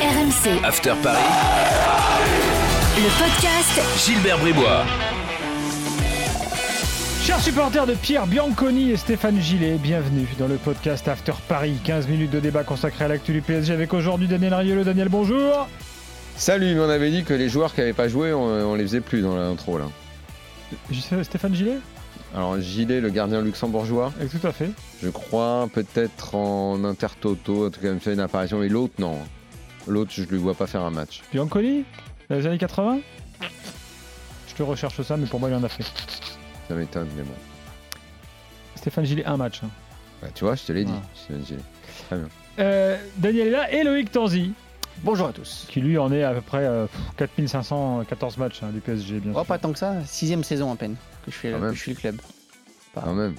RMC, After Paris. le podcast Gilbert Bribois. Chers supporters de Pierre Bianconi et Stéphane Gillet, bienvenue dans le podcast After Paris. 15 minutes de débat consacré à l'actu du PSG avec aujourd'hui Daniel Riolo. Daniel, bonjour. Salut, mais on avait dit que les joueurs qui n'avaient pas joué, on, on les faisait plus dans l'intro là. Je sais, Stéphane Gillet Alors Gilet, le gardien luxembourgeois, Eh, Tout à fait. je crois peut-être en intertoto, en tout cas il me fait une apparition, mais l'autre non. L'autre, je ne lui vois pas faire un match. Bianconi Dans les années 80 Je te recherche ça, mais pour moi, il en a fait. Ça m'étonne, mais bon. Stéphane Gillet, un match. hein. Bah, tu vois, je te l'ai dit. Ah. Stéphane Gilet. Euh, Daniel est là et Loïc Tanzi, Bonjour à tous. qui lui en est à peu près euh, pff, 4514 matchs hein, du PSG, bien Oh, sûr. pas tant que ça, sixième saison à peine que je fais, Quand que je suis le club. Quand même.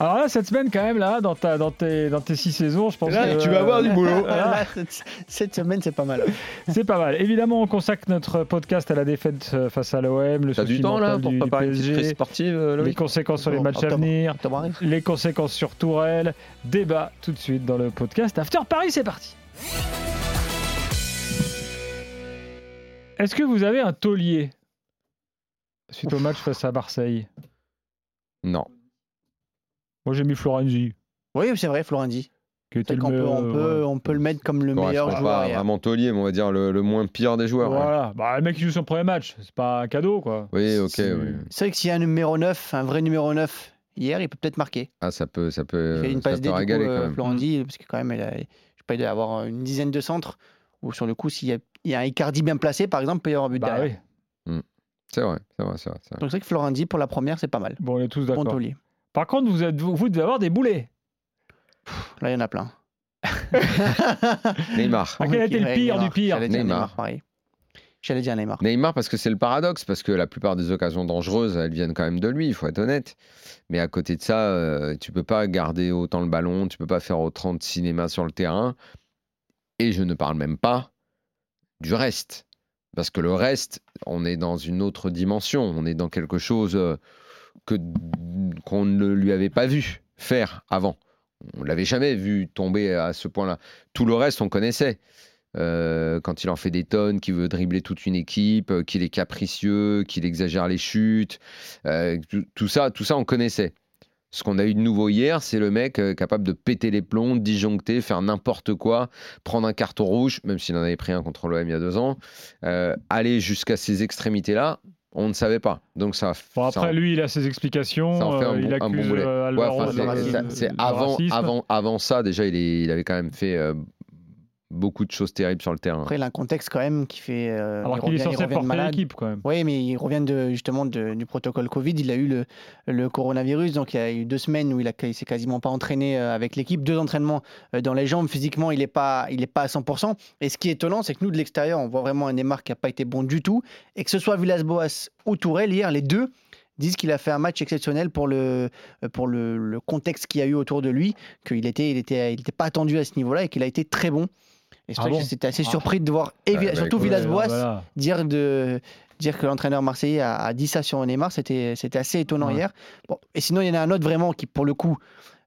Alors là, cette semaine, quand même, là, dans, ta, dans, tes, dans tes six saisons, je pense Là, que, tu vas avoir du boulot. Voilà. Là, cette, cette semaine, c'est pas mal. C'est pas mal. Évidemment, on consacre notre podcast à la défaite euh, face à l'OM, le T'as souci du temps là pour du, préparer PSG, sportive, euh, les conséquences sur les matchs à venir, arrive. les conséquences sur Tourelle. Débat tout de suite dans le podcast After Paris, c'est parti. Est-ce que vous avez un taulier suite au match face à Marseille? Non. Moi, j'ai mis Florenzi, Oui, c'est vrai, qui était le qu'on peut, on peut, euh, on peut le mettre comme le meilleur joueur. pas vraiment taulier, mais on va dire le, le moins pire des joueurs. ouais. Voilà. Bah, le mec qui joue son premier match, c'est pas un cadeau, quoi. Oui, ok. C'est- oui. C'est vrai que s'il y a un numéro 9, un vrai numéro 9, hier, il peut peut-être marquer. Ah, ça peut, ça peut, Il fait une passe peut D, coup, régaler quand euh, même. Florendi, parce que quand même, il a, je sais pas, il doit y avoir une dizaine de centres. Ou sur le coup, s'il y a, il y a un Icardi bien placé, par exemple, il peut y avoir un but Bah derrière. oui. C'est vrai, c'est vrai, c'est vrai. c'est vrai. Donc c'est vrai que Florendi, pour la première, c'est pas mal. Bon, on est tous Bon d'accord. taulier. Par contre, vous, êtes, vous, vous devez avoir des boulets. Là, il y en a plein. Neymar. Ah, quel a été le pire Neymar. du pire J'allais dire Neymar. Neymar, pareil. J'allais dire Neymar. Neymar, parce que c'est le paradoxe, parce que la plupart des occasions dangereuses, elles viennent quand même de lui, il faut être honnête. Mais à côté de ça, euh, tu peux pas garder autant le ballon, tu peux pas faire autant de cinéma sur le terrain. Et je ne parle même pas du reste. Parce que le reste, on est dans une autre dimension, on est dans quelque chose euh, que qu'on ne lui avait pas vu faire avant. On l'avait jamais vu tomber à ce point-là. Tout le reste, on connaissait. Euh, quand il en fait des tonnes, qu'il veut dribbler toute une équipe, euh, qu'il est capricieux, qu'il exagère les chutes, euh, tout, tout ça, tout ça, on connaissait. Ce qu'on a eu de nouveau hier, c'est le mec capable de péter les plombs, disjoncter, faire n'importe quoi, prendre un carton rouge, même s'il en avait pris un contre l'OM il y a deux ans, aller jusqu'à ces extrémités-là, on ne savait pas. Donc ça, Bon, ça après, en- lui, il a ses explications. ça en fait un il bon- un bon accuse boulet. Ouais, Alvaro enfin, de- c'est- racisme. ça- de- c'est de avant, racisme. avant, avant ça, déjà, il, est- il avait quand même fait euh, beaucoup de choses terribles sur le terrain. Après, il a un contexte quand même qui fait. euh, Alors il qu'il est censé porter malade. l'équipe, quand même. Oui, mais il revient de, justement de- du protocole Covid. Il a eu le, le coronavirus, donc il y a eu deux semaines où il ne s'est quasiment pas entraîné euh, avec l'équipe. Deux entraînements euh, dans les jambes. Physiquement, il n'est pas, il est pas à 100%. Et ce qui est étonnant, c'est que nous, de l'extérieur, on voit vraiment un Neymar qui n'a pas été bon du tout. Et que ce soit Villas-Boas ou Tourelle, hier, les deux disent qu'il a fait un match exceptionnel pour le, pour le, le contexte qu'il y a eu autour de lui, qu'il n'était il était, il était pas attendu à ce niveau-là et qu'il a été très bon. Et c'est Ah bon j'étais assez Ah. surpris de voir, bah, surtout Villas-Boas, Voilà. dire, de, dire que l'entraîneur marseillais a, a dit ça sur Neymar, c'était c'était assez étonnant Ouais. hier. Bon, et sinon, il y en a un autre vraiment qui, pour le coup,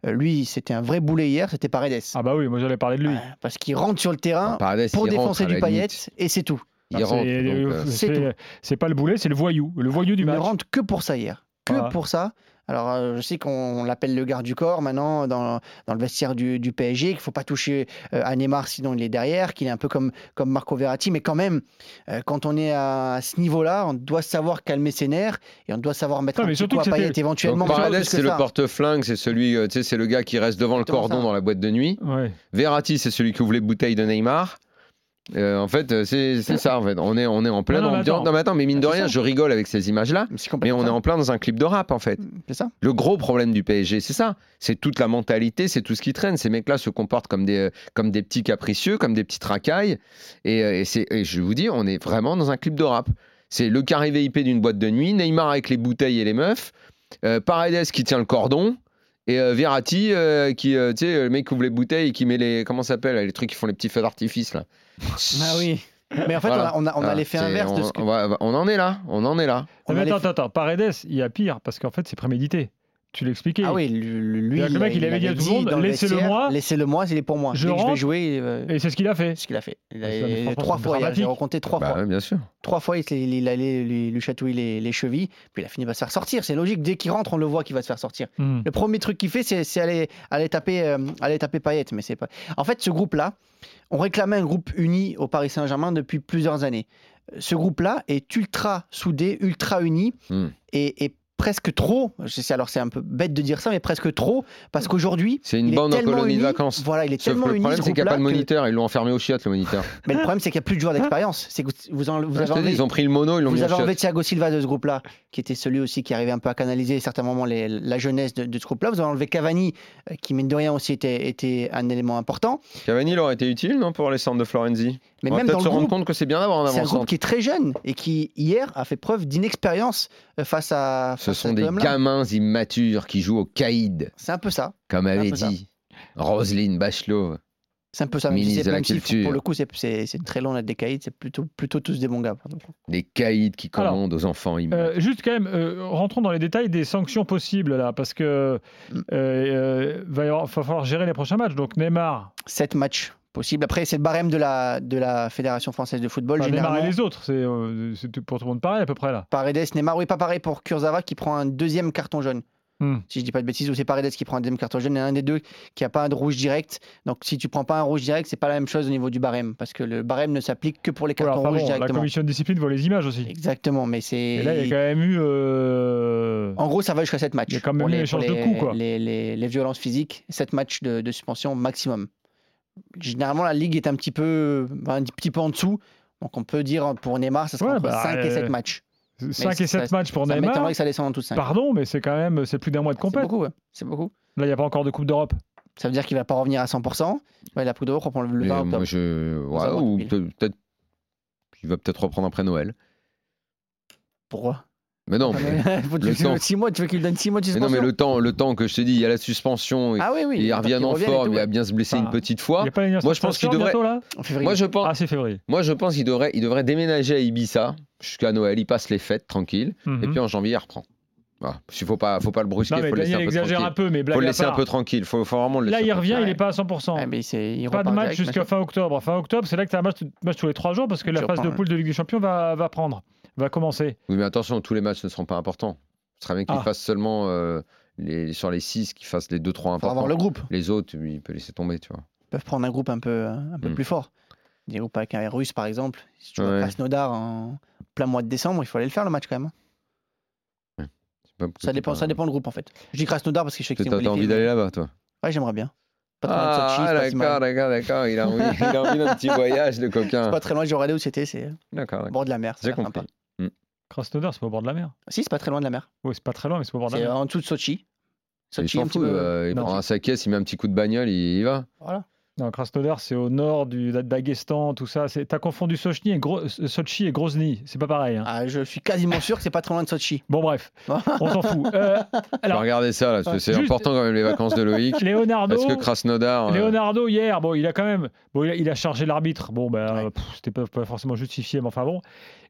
euh, lui, c'était un vrai boulet hier, c'était Paredes. Ah bah oui, moi j'allais parler de lui. Euh, parce qu'il rentre sur le terrain Paredes, pour il défoncer du paillette, limite. et c'est tout. Il Ah, rentre. c'est- donc, euh, euh, c'est c'est- C'est pas le boulet, c'est le voyou. Le voyou du Il match. ne rentre que pour ça hier. Que Voilà. pour ça. Alors, euh, je sais qu'on l'appelle le garde du corps maintenant dans, dans le vestiaire du, du PSG, qu'il ne faut pas toucher euh, à Neymar sinon il est derrière, qu'il est un peu comme, comme Marco Verratti. Mais quand même, euh, quand on est à, ce niveau-là, on doit savoir calmer ses nerfs et on doit savoir mettre Non, un mais petit surtout coup à Payet éventuellement. Donc, Paredes, c'est le porte-flingue, c'est celui, euh, tu sais, c'est le gars qui reste devant le cordon ça. dans la boîte de nuit. Ouais. Verratti, c'est celui qui ouvre les bouteilles de Neymar. Euh, en fait, euh, c'est ça. En fait, on est, on est en plein Non, non, mais ambiance. attends. Non, mais attends, mais mine de rien, je rigole avec ces images-là. Mais on est en plein dans un clip de rap, en fait. C'est ça Le gros problème du PSG, c'est ça. C'est toute la mentalité, c'est tout ce qui traîne. Ces mecs-là se comportent comme des, euh, comme des petits capricieux, comme des petites racailles. Et, et, c'est- et je vous dis, on est vraiment dans un clip de rap. C'est le carré VIP d'une boîte de nuit, Neymar avec les bouteilles et les meufs, euh, Paredes qui tient le cordon, et euh, Verratti euh, qui, euh, tu sais, le mec qui ouvre les bouteilles et qui met les, comment ça s'appelle, les trucs qui font les petits feux d'artifice là. Ah oui. Mais en fait, Voilà. on a, on a, on a Voilà. l'effet inverse de on, ce que. on va- on en est là, on en est là. Non, mais attends, attends, attends. Paredes, il y a pire parce qu'en fait, c'est prémédité. Tu l'expliquais. Ah oui, lui, le mec, il avait dit à tout le monde, laissez-le moi. Laissez-le moi, il est pour moi. Je Dès que je vais rentre. jouer, euh, Et c'est ce qu'il a fait. ce qu'il a fait. Il a- trois fois, il a- j'ai rencontré trois Bah fois. bien sûr. Trois fois, il, il allait lui, lui chatouiller les, les chevilles, puis il a fini par se faire sortir. C'est logique, dès qu'il rentre, on le voit qu'il va se faire sortir. Hmm. Le premier truc qu'il fait, c'est aller, aller taper, euh, aller taper Payet, mais c'est pas. En fait, ce groupe-là, on réclamait un groupe uni au Paris Saint-Germain depuis plusieurs années. Ce groupe-là est ultra soudé, ultra uni, Hmm. et, et presque trop. Alors c'est un peu bête de dire ça, mais presque trop, parce qu'aujourd'hui, C'est une il est bande en colonie de vacances. Voilà, il est Sauf tellement le problème, ce c'est qu'il n'y a pas de que- moniteur. Ils l'ont enfermé au chiottes, le moniteur. Mais le problème, c'est qu'il n'y a plus de joueurs d'expérience. C'est que vous, en- vous je avez ils ont pris le mono, ils l'ont vous mis avez enlevé. Thiago Silva de ce groupe-là, qui était celui aussi qui arrivait un peu à canaliser à certains moments les- la jeunesse de, de ce groupe-là. Vous avez enlevé Cavani, euh, qui mine de rien aussi était, était un élément important. Cavani, il aurait été utile, non, pour les centres de Florenzi? Mais On va même dans peut-être se rendre groupe, compte que c'est bien d'avoir un c'est un groupe qui est très jeune et qui, hier, a fait preuve d'inexpérience face à. Ce sont des gamins immatures qui jouent au caïd, C'est un peu ça. comme avait dit Roselyne Bachelot. C'est un peu ça. Ministre c'est- de la Culture. pour le coup, c'est- c'est très long d'être des caïds. C'est plutôt, plutôt tous des bons gars. pardon. Des caïds qui Alors, commandent aux enfants immatures. Euh, juste quand même, euh, rentrons dans les détails des sanctions possibles là, parce que Mm. euh, va, falloir gérer les prochains matchs. Donc Neymar, Sept matchs possibles. Après, c'est le barème de la, de la Fédération française de football. enfin, Neymar et les autres, c'est euh, pour tout le monde pareil à peu près là. Paredes, Neymar, oui, pas pareil pour Kurzawa qui prend un deuxième carton jaune. Hmm. Si je dis pas de bêtises, ou c'est Paredes qui prend un deuxième carton jaune et un des deux qui a pas un de rouge direct. Donc si tu prends pas un rouge direct, c'est pas la même chose au niveau du barème parce que le barème ne s'applique que pour les Voilà, cartons enfin rouges bon, la directement. commission de discipline voit les images aussi. Exactement, mais c'est. Là, il y a quand même eu. euh, En gros, ça va jusqu'à 7 matchs. Il y a quand même eu les, pour de les- coups, quoi. Les, les- les violences physiques, 7 matchs de, de suspension maximum. Généralement, la ligue est un petit peu, un petit peu en dessous. Donc on peut dire pour Neymar, ça sera Ouais, entre bah, 5 et euh, 7 matchs. 5 et ça- 7 matchs pour ça Neymar. que ça descende en de 5. Pardon, mais c'est quand même c'est plus d'un mois de C'est compète. beaucoup, ouais. c'est beaucoup. Là, il n'y a pas encore de Coupe d'Europe. Ça veut dire qu'il va pas revenir à 100%. Ouais, la Coupe d'Europe reprend le Mais 20 moi, octobre. je. ouais, ou peut-être. Il va peut-être reprendre après Noël. Pourquoi? Mais non, mais, Faut- le tu- temps. 6 mois, tu veux qu'il donne 6 mois de mais suspension non, mais le temps, le temps que je te dis, il y a la suspension, et Ah oui, oui. et reviennent qu'il en forme, il va bien se blesser Ah. une petite Il fois. n'y a pas Moi, je pense qu'il devrait- bientôt, là En février. Moi, je pense, Ah, c'est février. moi, je pense qu'il devrait, il devrait déménager à Ibiza jusqu'à Noël. Il passe les fêtes tranquille, et Mhm. puis en janvier, il reprend. Voilà. Il faut pas, faut pas le brusquer, Non, mais faut le laisser Daniel un peu exagère un tranquille. peu, mais blague Faut le laisser un peu tranquille. Faut, faut vraiment le. Là, il revient, il n'est pas à 100%. Ouais, mais il Pas de match jusqu'à fin octobre. Fin octobre, c'est là que tu as un match, match tous les trois jours parce que la phase de poule de Ligue des Champions va, va prendre, va commencer. Oui, mais attention, tous les matchs ne seront pas importants. Ce serait bien qu'il Ah. fasse seulement euh, les, sur les 6, qu'il fasse les 2-3 Faut importants. avoir le groupe. Les autres, il peut laisser tomber, tu vois. Ils peuvent prendre un groupe un peu, un peu Mm. plus fort. Des groupes avec un russe, par exemple. Si tu vois Krasnodar en plein mois de décembre, il faut aller le faire le match quand même. Pourquoi Ça dépend, pas- ça dépend le groupe en fait. Je dis Krasnodar parce que je sais que c'est t'as envie d'aller là-bas, toi Ouais, j'aimerais bien. Pas très loin de Sochi, Ah, si d'accord, d'accord, d'accord. Il a envie, d'un petit voyage, le coquin. C'est pas très loin, j'ai regardé où c'était, c'est D'accord, bord de la mer. J'ai l'air compris. sympa. Krasnodar, c'est pas au bord de la mer. Si, c'est pas très loin de la mer. Oui, c'est pas très loin, mais c'est pas au bord de la C'est mer. en dessous de Sochi. Il Sochi, s'en un petit fout, peu. euh, il Non. prend sa caisse, il met un petit coup de bagnole, il y va. Voilà. Non, Krasnodar, c'est au nord du Daghestan, tout ça. C'est- T'as confondu Sochi et, Gro- Sochi et Grozny. C'est pas pareil. hein. Ah, je suis quasiment sûr que c'est pas très loin de Sochi. Bon, bref, on s'en fout. Euh, Alors, regardez ça, là, parce que c'est Juste- important quand même les vacances de Loïc. Leonardo. Est-ce que Krasnodar. euh, Leonardo hier, bon, il a quand même, bon, il a, il a chargé l'arbitre. Bon, ben, Ouais. euh, c'était pas, pas forcément justifié, mais enfin bon,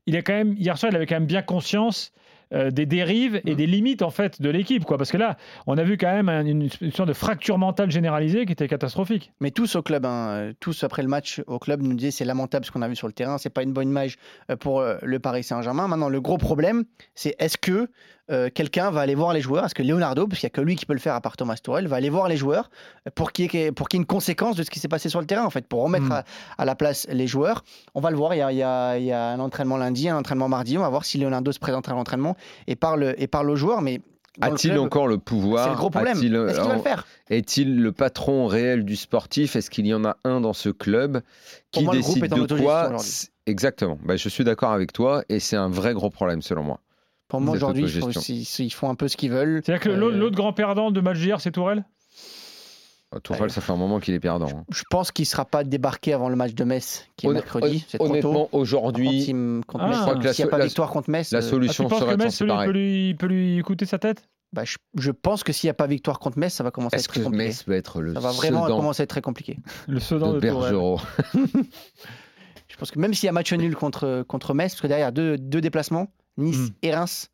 il a quand même hier soir, il avait quand même bien conscience euh, des dérives et Mm. des limites en fait de l'équipe, quoi. Parce que là, on a vu quand même un- une, une sorte de fracture mentale généralisée qui était catastrophique. Mais tous au club, hein, euh, tous après le match au club nous disaient c'est lamentable ce qu'on a vu sur le terrain, c'est pas une bonne image euh, pour le Paris Saint-Germain. Maintenant, le gros problème, c'est est-ce que euh, quelqu'un va aller voir les joueurs? Est-ce que Leonardo, parce qu'il n'y a que lui qui peut le faire à part Thomas Tuchel, va aller voir les joueurs pour qu'il y, ait- pour qu'il y ait une conséquence de ce qui s'est passé sur le terrain, en fait, pour remettre Mm. à, à la place les joueurs? On va le voir, il y, a, il y a- il y a un entraînement lundi, un entraînement mardi, on va voir si Leonardo se présentera à l'entraînement et parle, et parle aux joueurs, mais. A-t-il encore le pouvoir C'est le gros problème. A-t-il, euh, Est-ce qu'il va le faire? Est-il le patron réel du sportif? Est-ce qu'il y en a un dans ce club qui moi, le groupe décide est en de quoi Exactement. Bah, je suis d'accord avec toi et c'est un vrai gros problème selon moi. Pour moi, aujourd'hui, il faut- autogestion. ils, font un peu ce qu'ils veulent. C'est-à-dire que Euh, l'autre grand perdant de match d'hier, c'est Tourelle? Euh, Tourelle, Ouais. ça fait un moment qu'il est perdant. hein. Je pense qu'il ne sera pas débarqué avant le match de Metz, qui est Honn- mercredi. Tôt. Honnêtement, aujourd'hui, s'il- contre Ah. Metz, Je crois que la s'il n'y a pas la- victoire contre Metz, la euh, Ah, tu solution que serait de Metz s'en peut lui, peut, lui, peut lui coûter sa tête? Bah, je, je pense que s'il n'y a pas victoire contre Metz, ça va commencer à être très que compliqué. Metz peut être le Ça va vraiment Sedan commencer à être très compliqué. Le Sedan de de, Tourelle. Bergerot Je pense que même s'il y a match nul contre, contre Metz, parce que derrière deux, deux déplacements, Nice Mm. et Reims,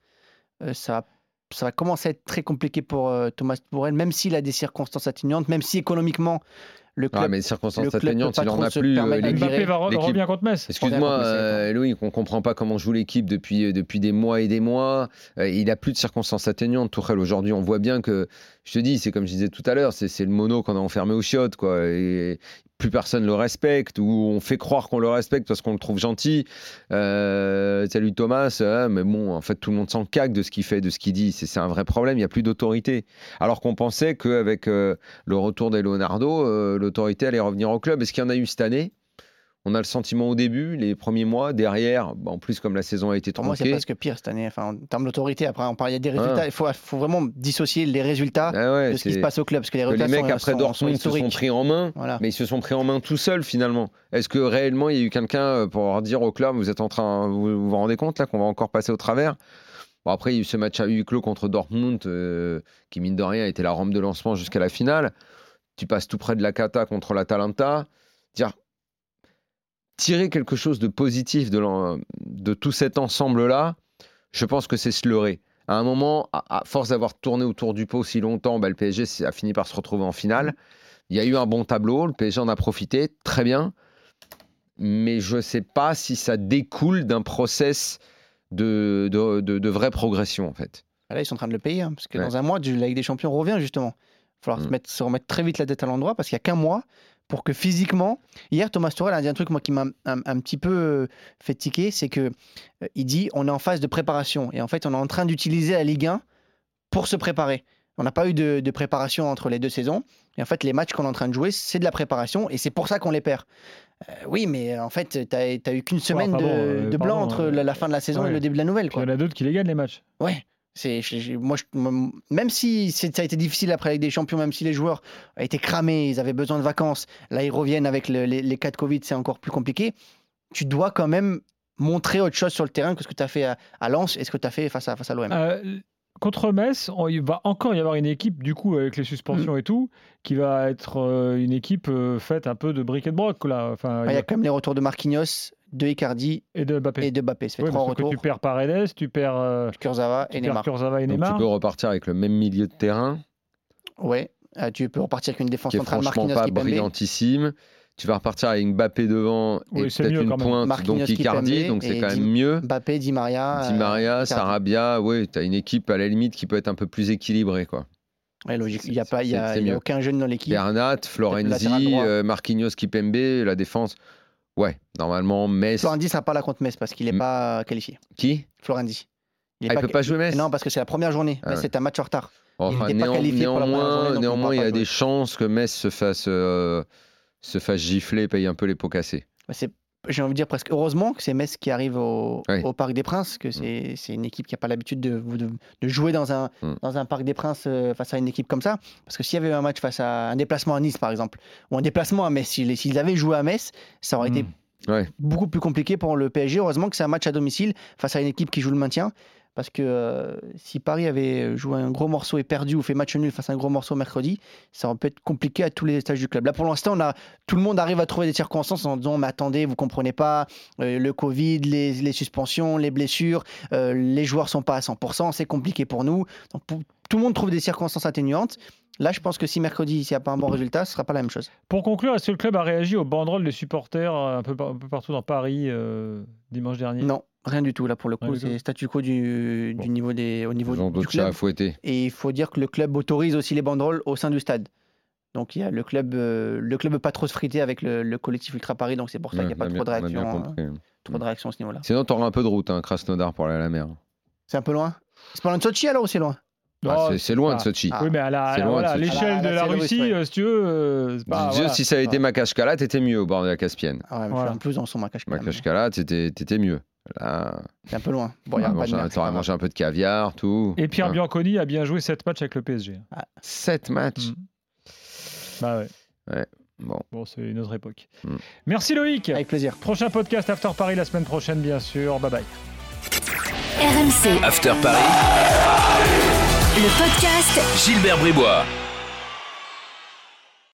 euh, ça, ça va commencer à être très compliqué pour euh, Thomas Tourelle, même s'il a des circonstances atténuantes, même si économiquement, le Ah, mais le circonstances club atteignantes, peut pas il en a plus. euh, Mbappé va revient contre Metz. Excuse-moi, euh, Loïc, on comprend pas comment joue l'équipe depuis, euh, depuis des mois et des mois. Euh, il a plus de circonstances atténuantes. Tourelle, aujourd'hui, on voit bien que, je te dis, c'est comme je disais tout à l'heure, c'est c'est le mono qu'on a enfermé aux chiottes, quoi. Et plus personne le respecte, ou on fait croire qu'on le respecte parce qu'on le trouve gentil. Euh, salut Thomas, euh, mais bon, en fait, tout le monde s'en cague de ce qu'il fait, de ce qu'il dit. C'est c'est un vrai problème, il n'y a plus d'autorité. Alors qu'on pensait qu'avec euh, le retour des Leonardo, euh, l'autorité allait revenir au club. Est-ce qu'il y en a eu cette année? On a le sentiment au début, les premiers mois, derrière, bah, en plus comme la saison a été Pour moi, c'est tronquée. presque pire cette année. Enfin, en termes d'autorité, après, on parle, il y a des Ah. résultats. Il faut, faut vraiment dissocier les résultats Ah ouais, de ce qui se passe au club. Parce que les que résultats les mecs sont, après sont- sont Dortmund se sont pris en main, Voilà. mais ils se sont pris en main tout seuls finalement. Est-ce que réellement il y a eu quelqu'un euh, pour dire au club, vous êtes en train, vous vous, vous rendez compte là qu'on va encore passer au travers? Bon, après, il y a eu ce match à huis clos contre Dortmund, euh, qui mine de rien était la rampe de lancement jusqu'à la finale. Tu passes tout près de la Cata contre l'Atalanta. Dire, tirer quelque chose de positif de, tout cet ensemble-là, je pense que c'est se leurrer. À un moment, à, à force d'avoir tourné autour du pot si longtemps, bah, le PSG a fini par se retrouver en finale. Il y a eu un bon tableau, le PSG en a profité, très bien. Mais je ne sais pas si ça découle d'un process de, de, de- de vraie progression, en fait. Là, ils sont en train de le payer. hein, parce que Ouais. dans un mois, la Ligue des Champions revient justement. Il va falloir Mm. se, mettre, se remettre très vite la tête à l'endroit parce qu'il n'y a qu'un mois pour que physiquement. Hier, Thomas Tuchel a dit un truc moi, qui m'a un, un petit peu euh, fait tiquer c'est que euh, il dit on est en phase de préparation. Et en fait, on est en train d'utiliser la Ligue 1 pour se préparer. On n'a pas eu de, de préparation entre les deux saisons. Et en fait, les matchs qu'on est en train de jouer, c'est de la préparation et c'est pour ça qu'on les perd. Euh, oui, mais en fait, tu n'as eu qu'une semaine pardon, de, euh, blanc entre euh, la, la fin de la saison ouais. et le début de la nouvelle. Quoi. il y en a d'autres qui les gagnent les matchs. Ouais. C'est, moi, je- même si ça a été difficile après avec des champions, même si les joueurs étaient cramés, ils avaient besoin de vacances, là ils reviennent avec le- les, les cas de Covid, c'est encore plus compliqué. Tu dois quand même montrer autre chose sur le terrain que ce que tu as fait à, à Lens et ce que tu as fait face à, face à l'OM. Euh, contre Metz, on- il va encore y avoir une équipe, du coup, avec les Mm. suspensions et tout, qui va être euh, une équipe euh, faite un peu de briques et de broc, là. Enfin, Il y a quand même les retours de Marquinhos, de Icardi et de Mbappé. et de Mbappé. Ça fait Ouais, trois parce que retours. tu perds Paredes, tu perds, euh, Kurzawa tu et perds Neymar. Kurzawa et Donc Neymar. tu peux repartir avec le même milieu de terrain, Ouais. Euh, tu peux repartir avec une défense qui est centrale franchement Marquinhos pas brillantissime. Tu vas repartir avec Mbappé devant Oui, et peut-être une pointe, Marquinhos, donc Icardi, donc c'est quand même mieux. Mbappé, Di Maria. Di euh, Maria. Sarabia, oui, tu as une équipe à la limite qui peut être un peu plus équilibrée. Quoi. Ouais, logique. Il n'y a, pas, y a, y a aucun jeune dans l'équipe. Bernat, Florenzi, euh, Marquinhos, Kipembe, la défense. Ouais, normalement, Metz. Florenzi sera pas là contre Metz parce qu'il n'est pas qualifié. Qui? Florenzi. Il est Ah, peut pas jouer Metz? Non, parce que c'est la première journée. Ah Metz, ouais. un match en retard. Enfin, il néan- néanmoins, journée, néanmoins, il y a des chances que Metz se fasse, euh, se fasse gifler, paye un peu les pots cassés. Bah, c'est- J'ai envie de dire presque heureusement que c'est Metz qui arrive au, Parc des Princes, que c'est c'est une équipe qui n'a pas l'habitude de, de, de jouer dans un, Mm. dans un Parc des Princes euh, face à une équipe comme ça. Parce que s'il y avait un match face à un déplacement à Nice, par exemple, ou un déplacement à Metz, s'ils avaient joué à Metz, ça aurait été Mm. Ouais. beaucoup plus compliqué pour le PSG. Heureusement que c'est un match à domicile face à une équipe qui joue le maintien. Parce que euh, si Paris avait joué un gros morceau et perdu ou fait match nul face à un gros morceau mercredi, ça aurait pu être compliqué à tous les stages du club. Là, pour l'instant, on a, tout le monde arrive à trouver des circonstances en disant Mais attendez, vous comprenez pas, euh, le Covid, les, les suspensions, les blessures, euh, les joueurs sont pas à 100%, c'est compliqué pour nous. Donc, pour- tout le monde trouve des circonstances atténuantes. Là, je pense que si mercredi, s'il n'y a pas un bon résultat, ce sera pas la même chose. Pour conclure, est-ce que le club a réagi aux banderoles des supporters un peu, par- un peu partout dans Paris euh, dimanche dernier? Non, rien du tout. Là, pour le coup, c'est statu quo du, du Bon. niveau des, au niveau Ils ont du chats à club. fouetter. Et il faut dire que le club autorise aussi les banderoles au sein du stade. Donc il y a le club, euh, le club veut pas trop se friter avec le, le collectif Ultra Paris, donc c'est pour ça qu'il n'y a pas trop de réaction, hein, compris. trop de réaction à ce niveau-là. Sinon, tu auras un peu de route, hein, Krasnodar, pour aller à la mer. C'est un peu loin? C'est pas loin de Sochi alors ou c'est loin? Ah, Non, c'est- loin de ah. Sochi. Ah. Oui, mais à de l'échelle de la Russie, Russie, ouais. euh, si tu veux, euh, c'est pas- Dieu, voilà. si ça avait été Makashkala, t'étais mieux au bord de la Caspienne. ah ouais, mais Voilà. je suis un peu dans son. Makashkala, t'étais t'étais mieux. Là, C'est un peu loin. Bon, il y a mangé, mer, un- mangé peu de caviar, tout. Et Pierre Ouais. Bianconi a bien joué 7 matchs avec le PSG. Sept matchs. Mm. Bah ouais. Bon. Bon, c'est une autre époque. Mm. Merci Loïc. Avec plaisir. Prochain podcast After Paris la semaine prochaine, bien sûr. Bye bye. RMC, After Paris. le podcast Gilbert Bribois.